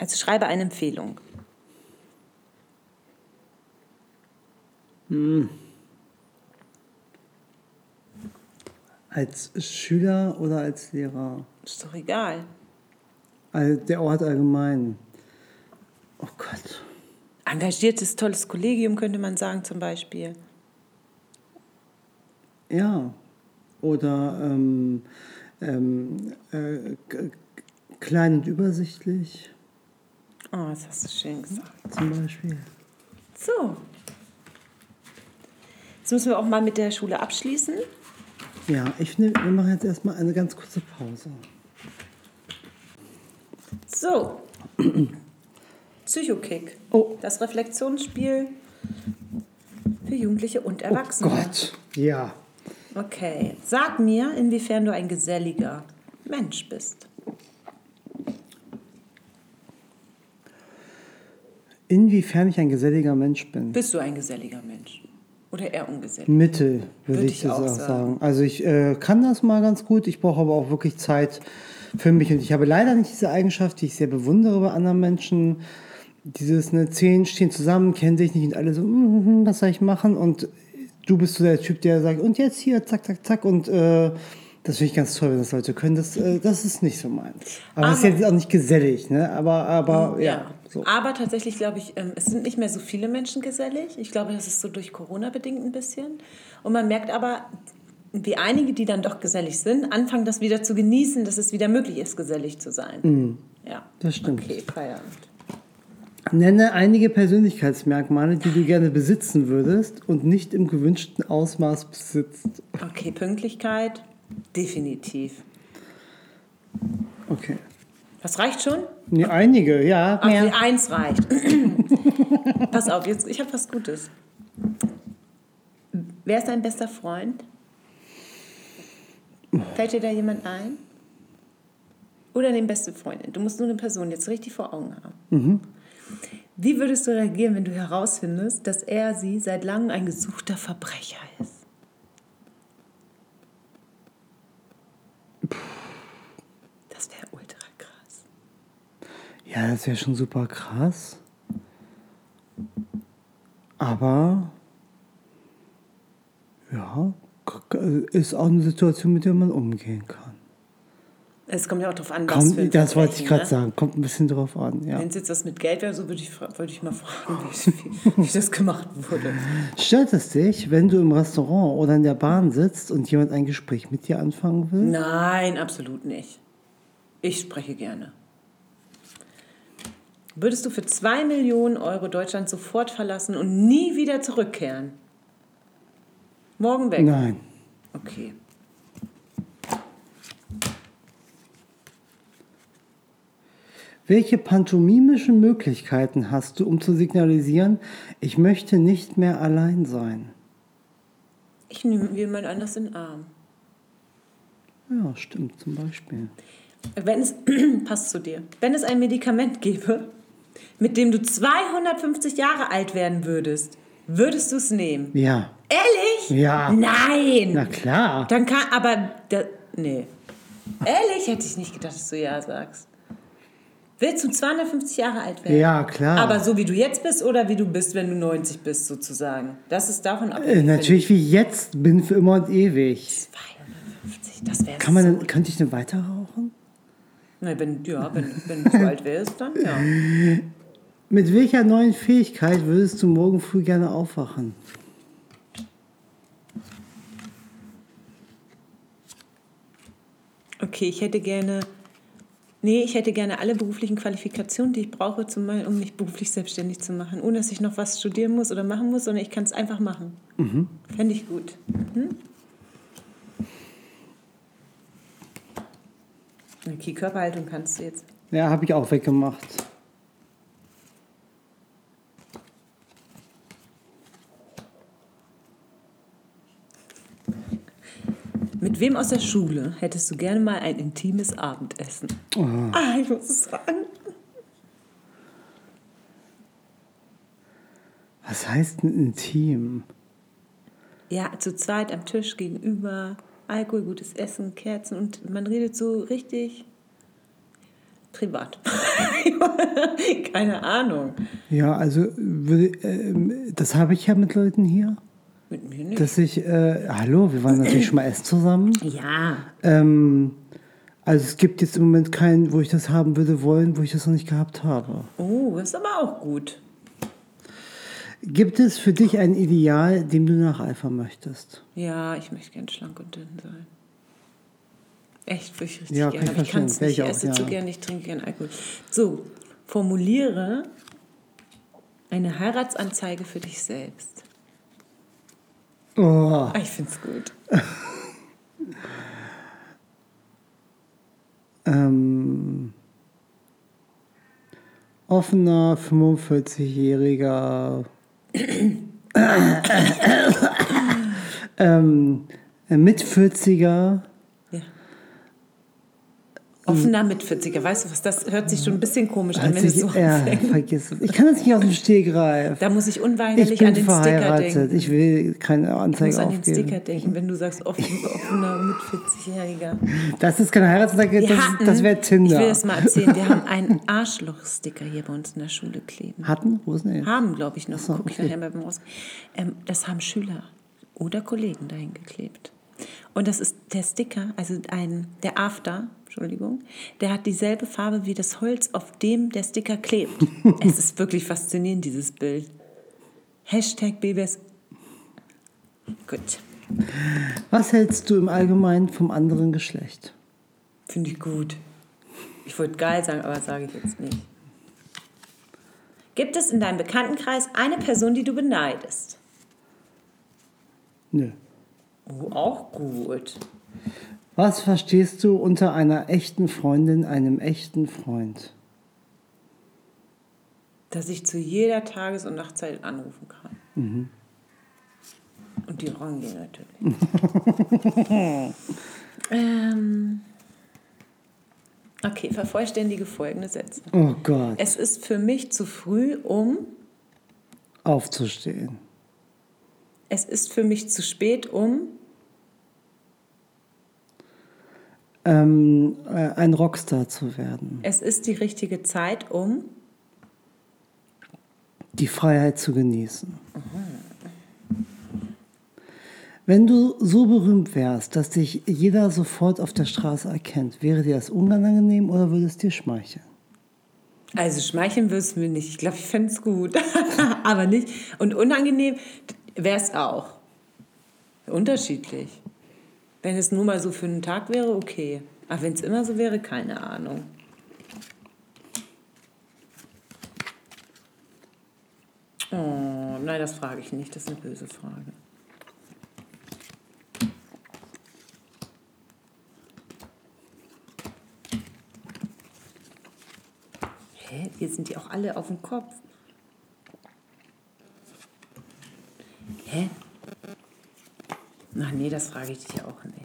Also schreibe eine Empfehlung. Als Schüler oder als Lehrer? Ist doch egal. Also der Ort allgemein. Oh Gott. Engagiertes, tolles Kollegium könnte man sagen zum Beispiel. Ja. Oder ähm, ähm, äh, klein und übersichtlich Oh, das hast du schön gesagt. zum Beispiel. So. Jetzt müssen wir auch mal mit der Schule abschließen. Ja, ich finde, wir machen jetzt erstmal eine ganz kurze Pause. So. Psychokick. Oh. Das Reflexionsspiel für Jugendliche und Erwachsene. Oh Gott. Ja. Okay. Sag mir, inwiefern du ein geselliger Mensch bist. Inwiefern ich ein geselliger Mensch bin. Bist du ein geselliger Mensch? Oder eher ungesellig? Mittel, würde ich, ich das auch sagen. sagen. Also ich äh, kann das mal ganz gut, ich brauche aber auch wirklich Zeit für mich. Und ich habe leider nicht diese Eigenschaft, die ich sehr bewundere bei anderen Menschen. Dieses, ne, zehn stehen zusammen, kennen sich nicht und alle so, "Mm, mm, was soll ich machen? Und du bist so der Typ, der sagt, und jetzt hier, zack, zack, zack. Und äh, das finde ich ganz toll, wenn das Leute können. Das, äh, das ist nicht so meins. Aber es ist jetzt auch nicht gesellig, ne? Aber, aber ja. So. Aber tatsächlich glaube ich, ähm, es sind nicht mehr so viele Menschen gesellig. Ich glaube, das ist so durch Corona bedingt ein bisschen. Und man merkt aber, wie einige, die dann doch gesellig sind, anfangen das wieder zu genießen, dass es wieder möglich ist, gesellig zu sein. Ja. Mhm. das stimmt. Okay, Feierabend. Nenne einige Persönlichkeitsmerkmale, die du gerne besitzen würdest und nicht im gewünschten Ausmaß besitzt. Okay, Pünktlichkeit, definitiv. Okay. Das reicht schon? Nee, einige, ja. Ach, Mehr. eins reicht. *clears throat* Pass auf, jetzt, ich habe was Gutes. Wer ist dein bester Freund? Fällt dir da jemand ein? Oder deine beste Freundin? Du musst nur eine Person jetzt richtig vor Augen haben. Wie würdest du reagieren, wenn du herausfindest, dass er sie seit langem ein gesuchter Verbrecher ist? Das wäre ultra krass. Ja, das wäre schon super krass. Aber ja, ist auch eine Situation, mit der man umgehen kann. Es kommt ja auch darauf an, was für Kommt, das wollte ich gerade ne? sagen. Kommt ein bisschen drauf an, ja. Wenn es jetzt das mit Geld wäre, so würde ich, würde ich mal fragen, wie, wie, wie das gemacht wurde. Stört es dich, wenn du im Restaurant oder in der Bahn sitzt und jemand ein Gespräch mit dir anfangen will? Nein, absolut nicht. Ich spreche gerne. Würdest du für zwei Millionen Euro Deutschland sofort verlassen und nie wieder zurückkehren? Morgen weg? Nein. Okay. Welche pantomimischen Möglichkeiten hast du, um zu signalisieren, ich möchte nicht mehr allein sein? Ich nehme jemand anders in den Arm. Ja, stimmt, zum Beispiel. Wenn es, *clears throat* passt zu dir, wenn es ein Medikament gäbe, mit dem du 250 Jahre alt werden würdest, würdest du es nehmen? Ja. Ehrlich? Ja. Nein! Na klar. Dann kann, aber, da, nee. Ehrlich hätte ich nicht gedacht, dass du ja sagst. Willst du 250 Jahre alt werden? Ja, klar. Aber so wie du jetzt bist oder wie du bist, wenn du 90 bist, sozusagen. Das ist davon Äh, abhängig. natürlich wie ich jetzt bin für immer und ewig. 250, das wäre Kann man so. denn, könnte ich denn weiter rauchen? Na, wenn, ja, wenn, wenn du so alt wärst, dann ja. *laughs* Mit welcher neuen Fähigkeit würdest du morgen früh gerne aufwachen? Okay, ich hätte gerne. Nee, ich hätte gerne alle beruflichen Qualifikationen, die ich brauche, zum, um mich beruflich selbstständig zu machen. Ohne dass ich noch was studieren muss oder machen muss, sondern ich kann es einfach machen. Fände ich gut. Mhm. Okay, Körperhaltung kannst du jetzt. Ja, habe ich auch weggemacht. Mit wem aus der Schule hättest du gerne mal ein intimes Abendessen? Ah, ich muss es sagen. Was heißt ein Intim? Ja, zu zweit am Tisch gegenüber, Alkohol, gutes Essen, Kerzen und man redet so richtig privat. *laughs* Keine Ahnung. Ja, also ähm, das habe ich ja mit Leuten hier, Mit mir nicht. dass ich, äh, hallo, wir waren natürlich schon mal essen zusammen. ja. Ähm, also es gibt jetzt im Moment keinen, wo ich das haben würde wollen, wo ich das noch nicht gehabt habe. Oh, das ist aber auch gut. Gibt es für dich ein Ideal, dem du nacheifern möchtest? Ja, ich möchte gern schlank und dünn sein. Echt, würde ich richtig Ja, gerne. kann ich ich kann es nicht. Ich ich auch, esse ja. zu gern, ich trinke gern Alkohol. So, formuliere eine Heiratsanzeige für dich selbst. Oh, ich finde es gut. *laughs* ähm, offener 45-jähriger *coughs* ähm, mit 40er Ja. Offener mit 40er, weißt du was, das hört sich schon ein bisschen komisch an, wenn es sich, so ja, anfängt. vergiss es. Ich kann das nicht aus dem Stegreif. Da muss ich Ich unweigerlich bin an den Sticker verheiratet. denken. Ich will keine Ich Anzeige muss an den aufgeben. Sticker denken, wenn du sagst, offen, offener mit 40-Jähriger. Das ist keine Heiratsanzeige, das, hatten- das wäre Tinder. Ich will das mal erzählen. Wir haben einen Arschloch-Sticker hier bei uns in der Schule kleben. Hatten? Wo ist denn jetzt? Haben, glaube ich, noch. so, Guck ich okay. nachher mal beim Raus. Ähm, das haben Schüler oder Kollegen dahin geklebt. Und das ist der Sticker, also ein, der After, Entschuldigung, der hat dieselbe Farbe wie das Holz, auf dem der Sticker klebt. *laughs* es ist wirklich faszinierend, dieses Bild. Hashtag BBS. Gut, Was hältst du im Allgemeinen vom anderen Geschlecht? finde ich gut. Ich wollte geil sagen, aber sage ich jetzt nicht. Gibt es in deinem Bekanntenkreis eine Person, die du beneidest? Nö. Oh, auch gut. Was verstehst du unter einer echten Freundin, einem echten Freund? Dass ich zu jeder Tages- und Nachtzeit anrufen kann. Mhm. Und die Rongi natürlich. *laughs* ähm, okay, vervollständige folgende Sätze. Oh Gott. Es ist für mich zu früh, um. Aufzustehen. Es ist für mich zu spät, um. Ähm, äh, ein Rockstar zu werden. Es ist die richtige Zeit, um. Die Freiheit zu genießen. Wenn du so berühmt wärst, dass dich jeder sofort auf der Straße erkennt, wäre dir das unangenehm oder würde es dir schmeicheln? Also schmeicheln wirst du mir nicht. Ich glaube, ich fände es gut. *laughs* Aber nicht. Und unangenehm wäre es auch. Unterschiedlich. Wenn es nur mal so für einen Tag wäre, okay. Aber wenn es immer so wäre, keine Ahnung. Oh, nein, das frage ich nicht. Das ist eine böse Frage. Hä? Hier sind die auch alle auf dem Kopf. Hä? Ach nee, das frage ich dich auch nicht.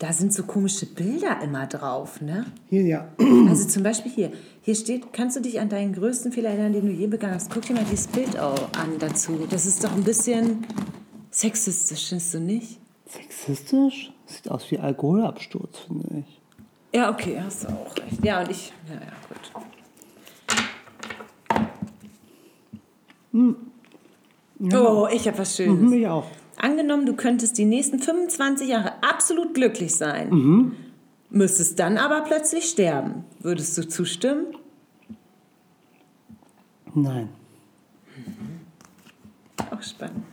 Da sind so komische Bilder immer drauf, ne? Hier, ja. Also zum Beispiel hier. Hier steht, kannst du dich an deinen größten Fehler erinnern, den du je begangen hast? Guck dir mal dieses Bild auch an dazu. Das ist doch ein bisschen sexistisch, findest du nicht? Sexistisch? Sieht aus wie Alkoholabsturz, finde ich. Ja, okay, hast du auch recht. Ja, und ich, ja, gut. Oh, ich habe was Schönes. Mhm, ich auch. Angenommen, du könntest die nächsten 25 Jahre absolut glücklich sein, müsstest dann aber plötzlich sterben. Würdest du zustimmen? Nein. Auch spannend.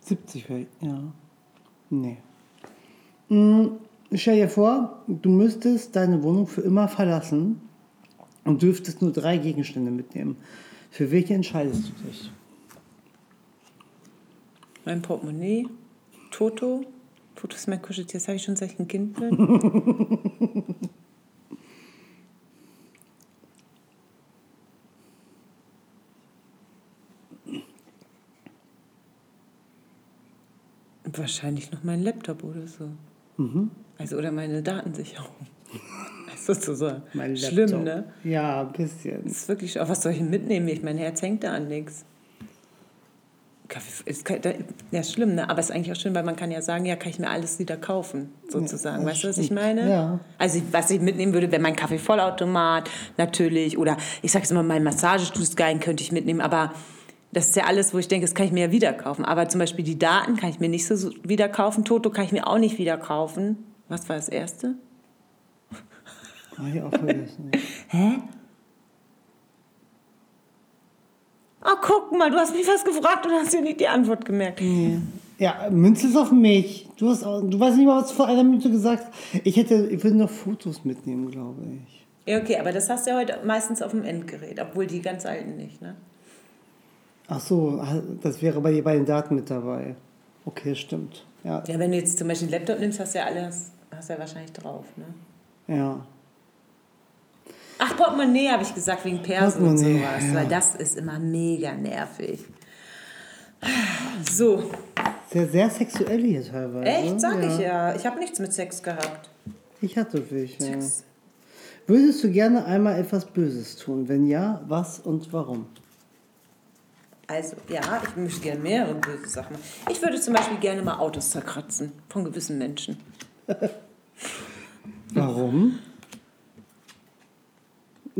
70 wäre, ja. Nee. Hm, stell dir vor, du müsstest deine Wohnung für immer verlassen und dürftest nur drei Gegenstände mitnehmen. Für welche entscheidest du dich? Mein Portemonnaie, Toto. Toto ist mein Kuscheltier, das habe ich schon seit ich ein Kind bin. *laughs* Wahrscheinlich noch mein Laptop oder so. Also oder meine Datensicherung. *laughs* Sozusagen. Mein Schlimm, Laptop. ne? Ja, ein bisschen. Das ist wirklich, auch was soll ich mitnehmen? Ich, mein Herz hängt da an nichts. Ist, ja, ist schlimm, ne? aber es ist eigentlich auch schön, weil man kann ja sagen, ja, kann ich mir alles wieder kaufen, sozusagen. das weißt du, was ich meine? Ja. Also, was ich mitnehmen würde, wäre mein Kaffeevollautomat, natürlich. Oder ich sag's immer, mein Massagestuhlsgein könnte ich mitnehmen, aber das ist ja alles, wo ich denke, das kann ich mir ja wieder kaufen. Aber zum Beispiel die Daten kann ich mir nicht so so wieder kaufen. Toto kann ich mir auch nicht wieder kaufen. Was war das Erste? Habe ich auch vergessen. Hä? Oh, guck mal, du hast mich was gefragt und hast dir nicht die Antwort gemerkt. Ja, Münze ist auf mich. Du, hast auch, du weißt nicht mal, was du vor einer Minute gesagt hast. Ich, hätte, ich würde noch Fotos mitnehmen, glaube ich. Ja, okay, aber das hast du ja heute meistens auf dem Endgerät, obwohl die ganz alten nicht, ne? Ach so, das wäre bei, bei den Daten mit dabei. Okay, stimmt. Ja, Ja, wenn du jetzt zum Beispiel einen Laptop nimmst, hast du ja alles, hast du ja wahrscheinlich drauf, ne? ja. Ach, Portemonnaie habe ich gesagt, wegen Persen und sowas, ja. weil das ist immer mega nervig. So, Sehr, sehr sexuell hier teilweise. echt, sag ich ja. Ich habe nichts mit Sex gehabt. Ich hatte welche. Sex. Würdest du gerne einmal etwas Böses tun? Wenn ja, was und warum? Also, ja, ich möchte gerne mehrere böse Sachen machen. Ich würde zum Beispiel gerne mal Autos zerkratzen von gewissen Menschen. *laughs* Warum?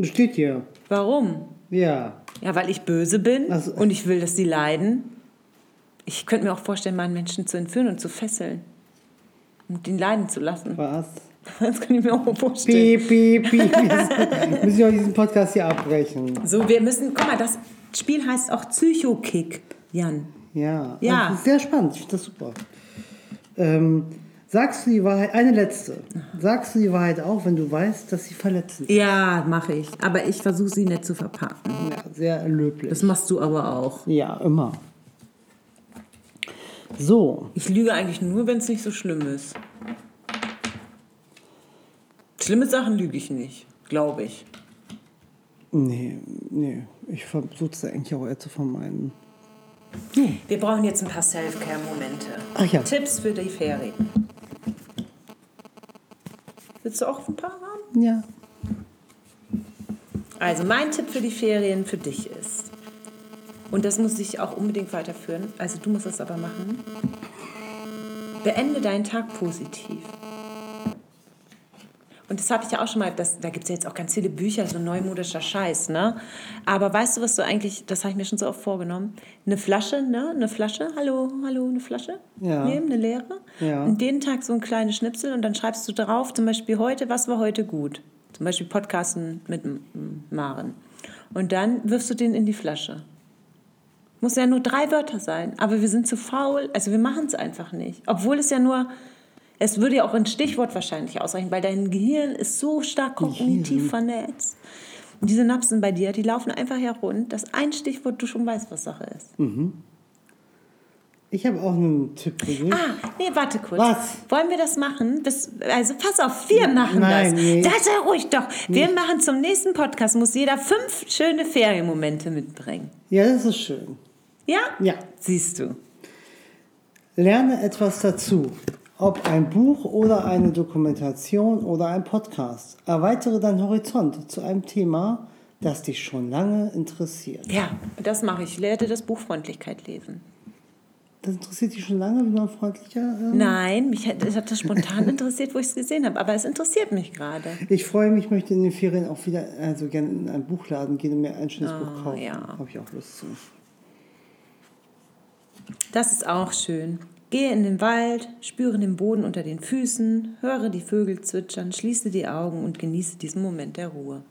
Steht hier. Warum? Ja. Ja, weil ich böse bin Ach so. und ich will, dass die leiden. Ich könnte mir auch vorstellen, mal einen Menschen zu entführen und zu fesseln. Und ihn leiden zu lassen. Was? *laughs* Das kann ich mir auch vorstellen. Piep, piep, piep. Wir müssen ja diesen Podcast hier abbrechen. So, wir müssen, guck mal, das Spiel heißt auch Psychokick, Jan. Ja. Ja. Sehr spannend. Ich finde das super. Ähm, sagst du die Wahrheit, eine letzte. Sagst du die Wahrheit auch, wenn du weißt, dass sie verletzend Ja, mache ich. Aber ich versuche sie nicht zu verpacken. Ja, sehr löblich. Das machst du aber auch. Ja, immer. So, Ich lüge eigentlich nur, wenn es nicht so schlimm ist. Schlimme Sachen lüge ich nicht, glaube ich. nee, nee, ich versuche es eigentlich auch eher zu vermeiden. Wir brauchen jetzt ein paar Self-Care-Momente. Ach ja. Tipps für die Ferien. Willst du auch ein paar haben? Ja. Also mein Tipp für die Ferien für dich ist, und das muss ich auch unbedingt weiterführen, also du musst das aber machen, beende deinen Tag positiv. Und das habe ich ja auch schon mal, das, da gibt es ja jetzt auch ganz viele Bücher, so neumodischer Scheiß, ne? Aber weißt du, was du eigentlich, das habe ich mir schon so oft vorgenommen, eine Flasche, ne? Eine Flasche, hallo, hallo, eine Flasche Ja. nehmen, eine leere. Ja. Und jeden Tag so ein kleines Schnipsel und dann schreibst du drauf, zum Beispiel heute, was war heute gut? Zum Beispiel Podcasten mit Maren. Und dann wirfst du den in die Flasche. Muss ja nur drei Wörter sein, aber wir sind zu faul, also wir machen es einfach nicht. Obwohl es ja nur, es würde ja auch ein Stichwort wahrscheinlich ausreichen, weil dein Gehirn ist so stark kognitiv vernetzt. Und die Synapsen bei dir, die laufen einfach herund, dass ein Stichwort du schon weißt, was Sache ist. Ich habe auch einen Tipp für dich. Ah, nee, warte kurz. Was? Wollen wir das machen? Bis, also pass auf, wir machen Nein, das. nee. Das sei ruhig doch. Wir machen zum nächsten Podcast, muss jeder fünf schöne Ferienmomente mitbringen. Ja, das ist schön. Ja? Ja. Siehst du. Lerne etwas dazu. Ob ein Buch oder eine Dokumentation oder ein Podcast. Erweitere deinen Horizont zu einem Thema, das dich schon lange interessiert. Ja, das mache ich. Ich lerne das Buch Freundlichkeit lesen. Das interessiert dich schon lange, wie man freundlicher. Ähm? Nein, mich hat, hat das spontan interessiert, wo ich es gesehen habe. Aber es interessiert mich gerade. Ich freue mich, möchte in den Ferien auch wieder also gerne in einen Buchladen gehen und mir ein schönes Buch kaufen. Ah, ja. Habe ich auch Lust zu. Das ist auch schön. Gehe in den Wald, spüre den Boden unter den Füßen, höre die Vögel zwitschern, schließe die Augen und genieße diesen Moment der Ruhe.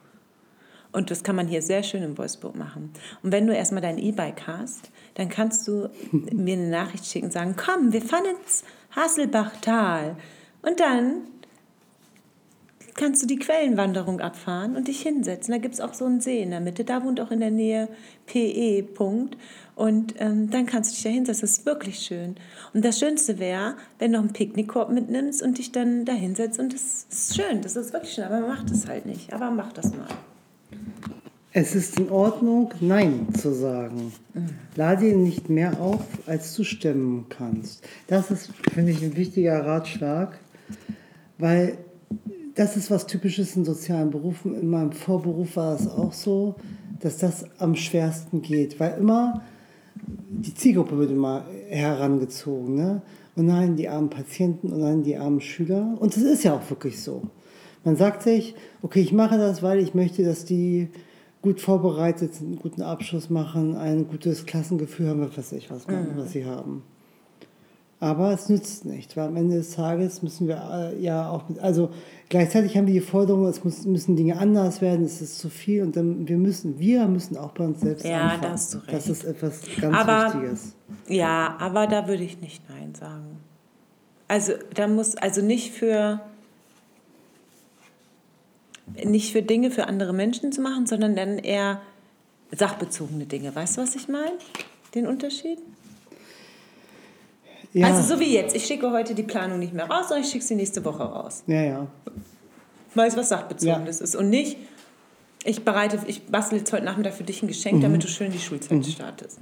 Und das kann man hier sehr schön im Wolfsburg machen. Und wenn du erstmal dein E-Bike hast, dann kannst du mir eine Nachricht schicken und sagen, komm, wir fahren ins Hasselbachtal. Und dann kannst du die Quellenwanderung abfahren und dich hinsetzen. Da gibt es auch so einen See in der Mitte. Da wohnt auch in der Nähe PE. Punkt. Und ähm, dann kannst du dich da hinsetzen. Das ist wirklich schön. Und das Schönste wäre, wenn du einen Picknickkorb mitnimmst und dich dann da hinsetzt. Und das ist schön. Das ist wirklich schön. Aber man macht es halt nicht. Aber mach das mal. Es ist in Ordnung, Nein zu sagen. Lade ihn nicht mehr auf, als du stemmen kannst. Das ist, finde ich, ein wichtiger Ratschlag, weil das ist was Typisches in sozialen Berufen. In meinem Vorberuf war es auch so, dass das am schwersten geht, weil immer die Zielgruppe wird immer herangezogen. Ne? Und nein, die armen Patienten und nein, die armen Schüler. Und es ist ja auch wirklich so. Man sagt sich, okay, ich mache das, weil ich möchte, dass die gut vorbereitet sind, einen guten Abschluss machen, ein gutes Klassengefühl haben, was weiß ich, was, man, was sie haben. Aber es nützt nicht, weil am Ende des Tages müssen wir äh, ja auch mit, also gleichzeitig haben wir die Forderung, es muss, müssen Dinge anders werden, es ist zu viel und dann wir müssen, wir müssen auch bei uns selbst Ja, anfangen. da hast du recht. Das ist etwas ganz Aber- Wichtiges. Ja, aber da würde ich nicht Nein sagen. Also da muss, also nicht für nicht für Dinge für andere Menschen zu machen, sondern dann eher sachbezogene Dinge. Weißt du, was ich meine? Den Unterschied? Ja, Also so wie jetzt. Ich schicke heute die Planung nicht mehr raus, sondern ich schicke sie nächste Woche raus. ja, ja. Weil es was sachbezogenes ist. Und nicht, ich bereite, ich bastel jetzt heute Nachmittag für dich ein Geschenk, damit du schön die Schulzeit startest.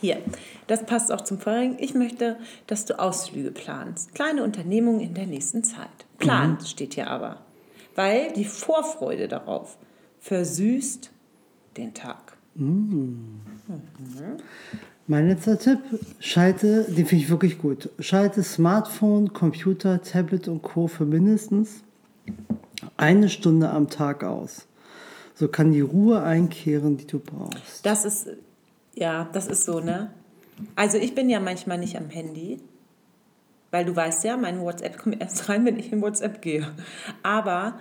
Hier, das passt auch zum Vorherigen. Ich möchte, dass du Ausflüge planst. Kleine Unternehmungen in der nächsten Zeit. Plant steht hier aber. Weil die Vorfreude darauf versüßt den Tag. Mein letzter Tipp, schalte, den finde ich wirklich gut, schalte Smartphone, Computer, Tablet und Co. für mindestens eine Stunde am Tag aus. So kann die Ruhe einkehren, die du brauchst. Das ist, ja, das ist so, ne? Also ich bin ja manchmal nicht am Handy, weil du weißt ja, mein WhatsApp kommt erst rein, wenn ich in WhatsApp gehe. Aber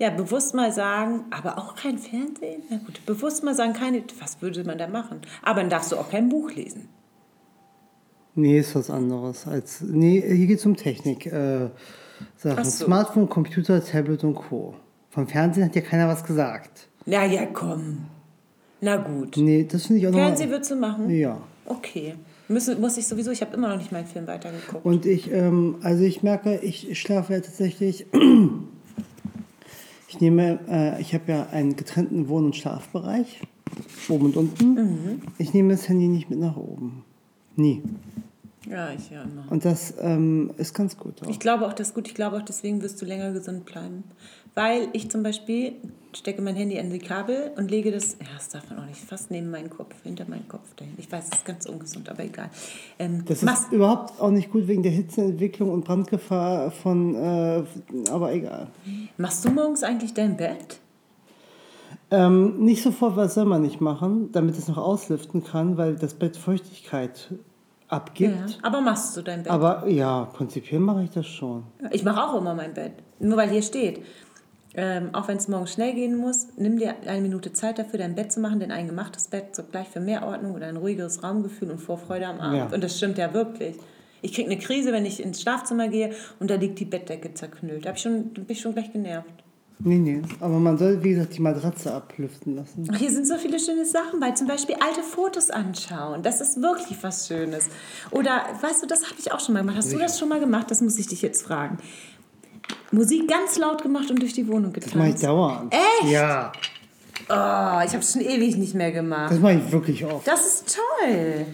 ja, bewusst mal sagen, aber auch kein Fernsehen? Na gut, bewusst mal sagen, keine, was würde man da machen? Aber dann darfst du auch kein Buch lesen. Nee, ist was anderes. Als, nee, hier geht es um Technik. Äh, Sachen. Ach so. Smartphone, Computer, Tablet und Co. Vom Fernsehen hat ja keiner was gesagt. Na ja, komm. Na gut. Nee, das finde ich auch Fernsehen würdest du machen? Ja. Okay. Müssen, muss ich sowieso, ich habe immer noch nicht meinen Film weitergeguckt. Und ich, ähm, also ich merke, ich schlafe ja tatsächlich. Ich nehme, äh, ich habe ja einen getrennten Wohn- und Schlafbereich, oben und unten. Mhm. Ich nehme das Handy nicht mit nach oben. Nie. Ja, ich ja immer. Und das ähm, ist ganz gut. Auch. Ich glaube auch, das ist gut. Ich glaube auch, deswegen wirst du länger gesund bleiben. Weil ich zum Beispiel stecke mein Handy an die Kabel und lege das, ja, das darf man auch nicht, fast neben meinen Kopf, hinter meinen Kopf dahin. Ich weiß, das ist ganz ungesund, aber egal. Ähm, Das machst- ist überhaupt auch nicht gut wegen der Hitzeentwicklung und Brandgefahr von, äh, aber egal. Machst du morgens eigentlich dein Bett? Ähm, nicht sofort, was soll man nicht machen, damit es noch auslüften kann, weil das Bett Feuchtigkeit abgibt. Aber machst du dein Bett? Aber ja, prinzipiell mache ich das schon. Ich mache auch immer mein Bett. Nur weil hier steht. Ähm, auch wenn es morgen schnell gehen muss, nimm dir eine Minute Zeit dafür, dein Bett zu machen, denn ein gemachtes Bett sorgt gleich für mehr Ordnung oder ein ruhigeres Raumgefühl und Vorfreude am Abend. Ja. Und das stimmt ja wirklich. Ich kriege eine Krise, wenn ich ins Schlafzimmer gehe und da liegt die Bettdecke zerknüllt. Da hab ich schon, bin ich schon gleich genervt. Nee, nee. Aber man soll, wie gesagt, die Matratze ablüften lassen. Ach, hier sind so viele schöne Sachen bei. Zum Beispiel alte Fotos anschauen. Das ist wirklich was Schönes. Oder, weißt du, das habe ich auch schon mal gemacht. Hast du das schon mal gemacht? Das muss ich dich jetzt fragen. Musik ganz laut gemacht und durch die Wohnung Das mache ich getanzt. dauernd. Echt? Ja, Oh, ich habe es schon ewig nicht mehr gemacht. das mache ich wirklich oft. Das ist toll.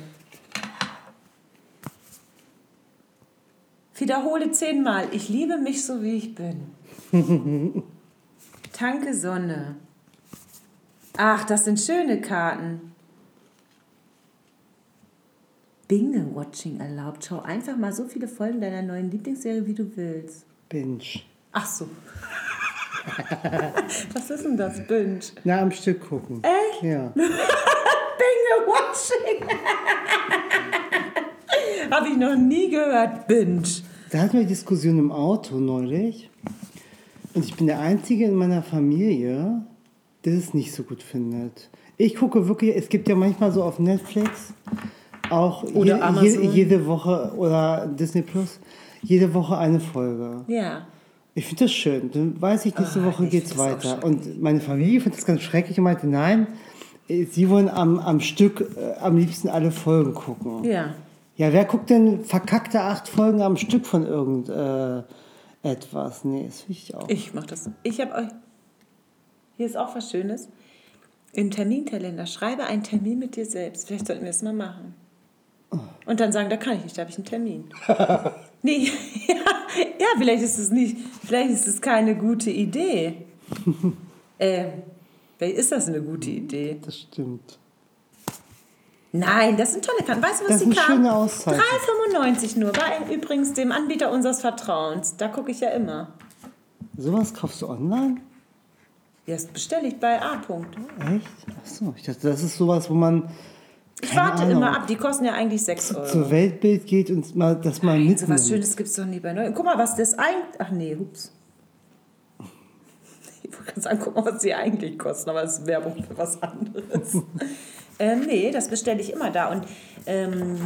Wiederhole zehnmal. Ich liebe mich so, wie ich bin. *laughs* Tanke Sonne. Ach, das sind schöne Karten. Binge-Watching erlaubt. Schau einfach mal so viele Folgen deiner neuen Lieblingsserie, wie du willst. Binge. Ach so. *laughs* Was ist denn das, Binge? Na, am Stück gucken. Echt? Ja. *laughs* Binge-Watching. *laughs* Habe ich noch nie gehört. Binge. Da hatten wir eine Diskussion im Auto neulich. Und ich bin der Einzige in meiner Familie, der es nicht so gut findet. Ich gucke wirklich, es gibt ja manchmal so auf Netflix auch Oder je, Amazon. jede, jede Woche oder Disney Plus jede Woche eine Folge. Ja. Ich finde das schön. Dann weiß ich, nächste Ah, Woche das auch weiter. Und meine Familie findet das ganz schrecklich und meinte, nein, äh, sie wollen am, am Stück äh, am liebsten alle Folgen gucken. Ja. Ja, wer guckt denn verkackte acht Folgen am Stück von irgend äh, etwas? Nee, das finde ich auch. Ich mache das. Ich habe euch. Hier ist auch was Schönes. Im Terminkalender schreibe einen Termin mit dir selbst. Vielleicht sollten wir es mal machen. Und dann sagen, da kann ich nicht, da habe ich einen Termin. *laughs* nee, *laughs* ja, ja, vielleicht ist es nicht, vielleicht ist es keine gute Idee. *laughs* äh, ist das eine gute Idee. Das stimmt. Nein, das sind tolle Karten. Weißt du, was Das die Auszeit. 3,95 nur. Bei übrigens dem Anbieter unseres Vertrauens. Da gucke ich ja immer. Sowas kaufst du online? Das bestelle ich bei A. -Punkt. Echt? Achso, ich dachte, das ist sowas, wo man Ich Keine warte Ahnung. immer ab. Die kosten ja eigentlich 6 Euro. zur Weltbild geht und mal, das mal So mitnimmt. was Schönes gibt es doch nie bei neu. Guck mal, was das eigentlich. Ach nee, hups. *laughs* Ich wollte gerade sagen, guck mal, was die eigentlich kosten, aber es ist Werbung für was anderes. *laughs* ähm, nee, das bestelle ich immer da. Und ähm,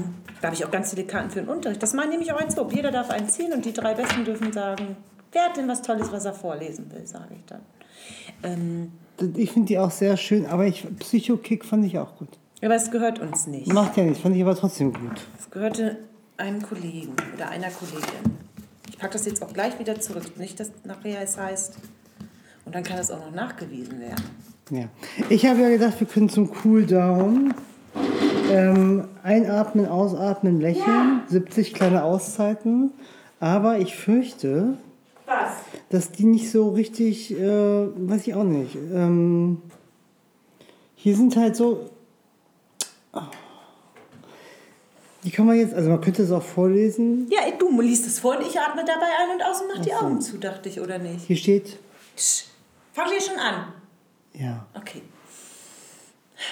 da habe ich auch ganz viele Karten für den Unterricht. Das mal nehme ich auch eins hoch. Jeder darf einen ziehen und die drei Besten dürfen sagen, wer hat denn was Tolles, was er vorlesen will, sage ich dann. Ähm, Ich finde die auch sehr schön, aber ich, Psycho-Kick fand ich auch gut. Aber es gehört uns nicht. Macht ja nichts, fand ich aber trotzdem gut. Es gehörte einem Kollegen oder einer Kollegin. Ich packe das jetzt auch gleich wieder zurück. Nicht, dass nachher es heißt. Und dann kann das auch noch nachgewiesen werden. Ja. Ich habe ja gedacht, wir können zum Cooldown ähm, einatmen, ausatmen, lächeln, 70 kleine Auszeiten. Aber ich fürchte, Was? dass die nicht so richtig, äh, weiß ich auch nicht. Ähm, hier sind halt so. Die kann man jetzt, also man könnte es auch vorlesen. Ja, du liest es vor und ich atme dabei ein und aus und mach die Augen zu, dachte ich, oder nicht? Hier steht, Tsch, Fang schon an. ja, Okay.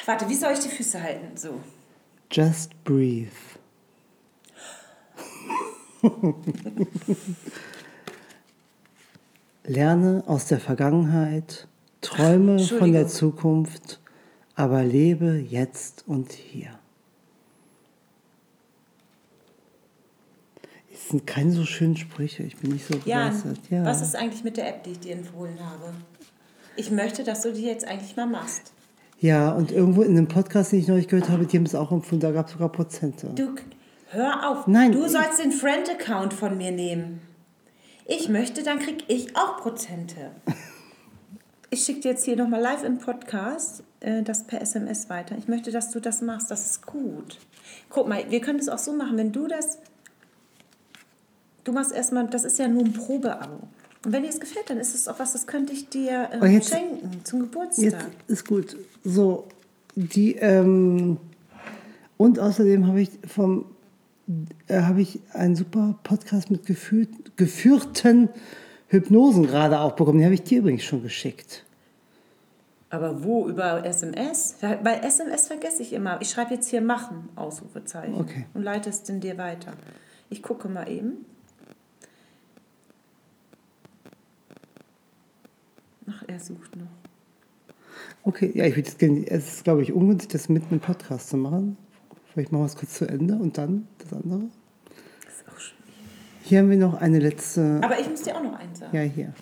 Warte, wie soll ich die Füße halten? So. just breathe. *laughs* Lerne aus der Vergangenheit, träume von Entschuldigung. der Zukunft, aber lebe jetzt und hier. Es sind keine so schönen Sprüche, ich bin nicht so begeistert. Ja. was ist eigentlich mit der App, die ich dir empfohlen habe? Ich möchte, dass du die jetzt eigentlich mal machst. Ja, und irgendwo in einem Podcast, den ich neulich gehört habe, die haben es auch empfohlen, da gab es sogar Prozente. Du, hör auf. Nein. Du sollst den Friend-Account von mir nehmen. Ich möchte, dann krieg ich auch Prozente. *laughs* Ich schicke dir jetzt hier nochmal live im Podcast äh, das per SMS weiter. Ich möchte, dass du das machst. Das ist gut. Guck mal, wir können es auch so machen, wenn du das. Du machst erstmal, das ist ja nur ein Probeabo. Und wenn dir es gefällt, dann ist es auch was, das könnte ich dir ähm, jetzt- schenken zum Geburtstag. Jetzt ist gut. So, die, ähm, und außerdem habe ich vom, äh, habe ich einen super Podcast mit geführt, geführten Hypnosen gerade auch bekommen. Den habe ich dir übrigens schon geschickt. Aber wo? Über SMS? Bei SMS vergesse ich immer. Ich schreibe jetzt hier machen, Ausrufezeichen. Okay. Und leite es denn dir weiter. Ich gucke mal eben. Ach, er sucht noch. Okay, ja, ich würde jetzt gerne, es ist, glaube ich, ungünstig, das mitten im Podcast zu machen. Vielleicht machen wir es kurz zu Ende und dann das andere. Das ist auch schwierig. Hier haben wir noch eine letzte. Aber ich muss dir auch noch eins sagen. Ja, hier.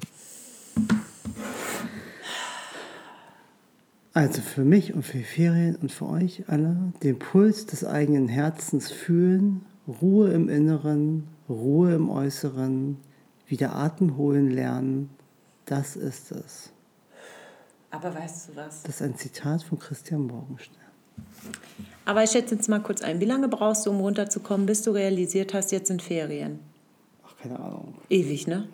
Also für mich und für die Ferien und für euch alle den Puls des eigenen Herzens fühlen, Ruhe im Inneren, Ruhe im Äußeren, wieder Atem holen lernen. Das ist es. Aber weißt du was? Das ist ein Zitat von Christian Morgenstern. Aber ich schätze jetzt mal kurz ein. Wie lange brauchst du, um runterzukommen, bis du realisiert hast, jetzt sind Ferien? Ach, keine Ahnung. Ewig, ne?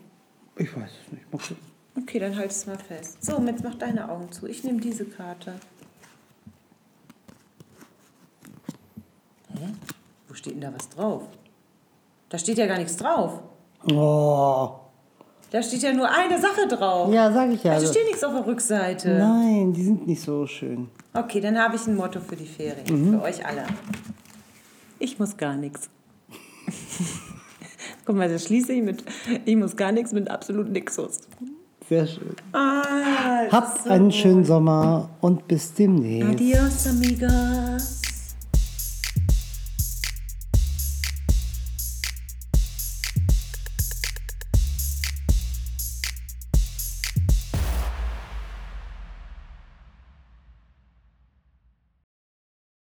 Ich weiß es nicht. Gucken. Okay, dann halt es mal fest. So, jetzt mach deine Augen zu. Ich nehme diese Karte. Hä? Wo steht denn da was drauf? Da steht ja gar nichts drauf. Oh. Da steht ja nur eine Sache drauf. Ja, sag ich ja. Da steht nichts auf der Rückseite. Nein, die sind nicht so schön. Okay, dann habe ich ein Motto für die Ferien. Für euch alle. Ich muss gar nichts. *laughs* Guck mal, das schließe ich mit Ich muss gar nichts mit absolut Nixus. Sehr schön. Ah, Habt so einen schönen Sommer und bis demnächst. Adios, amigos.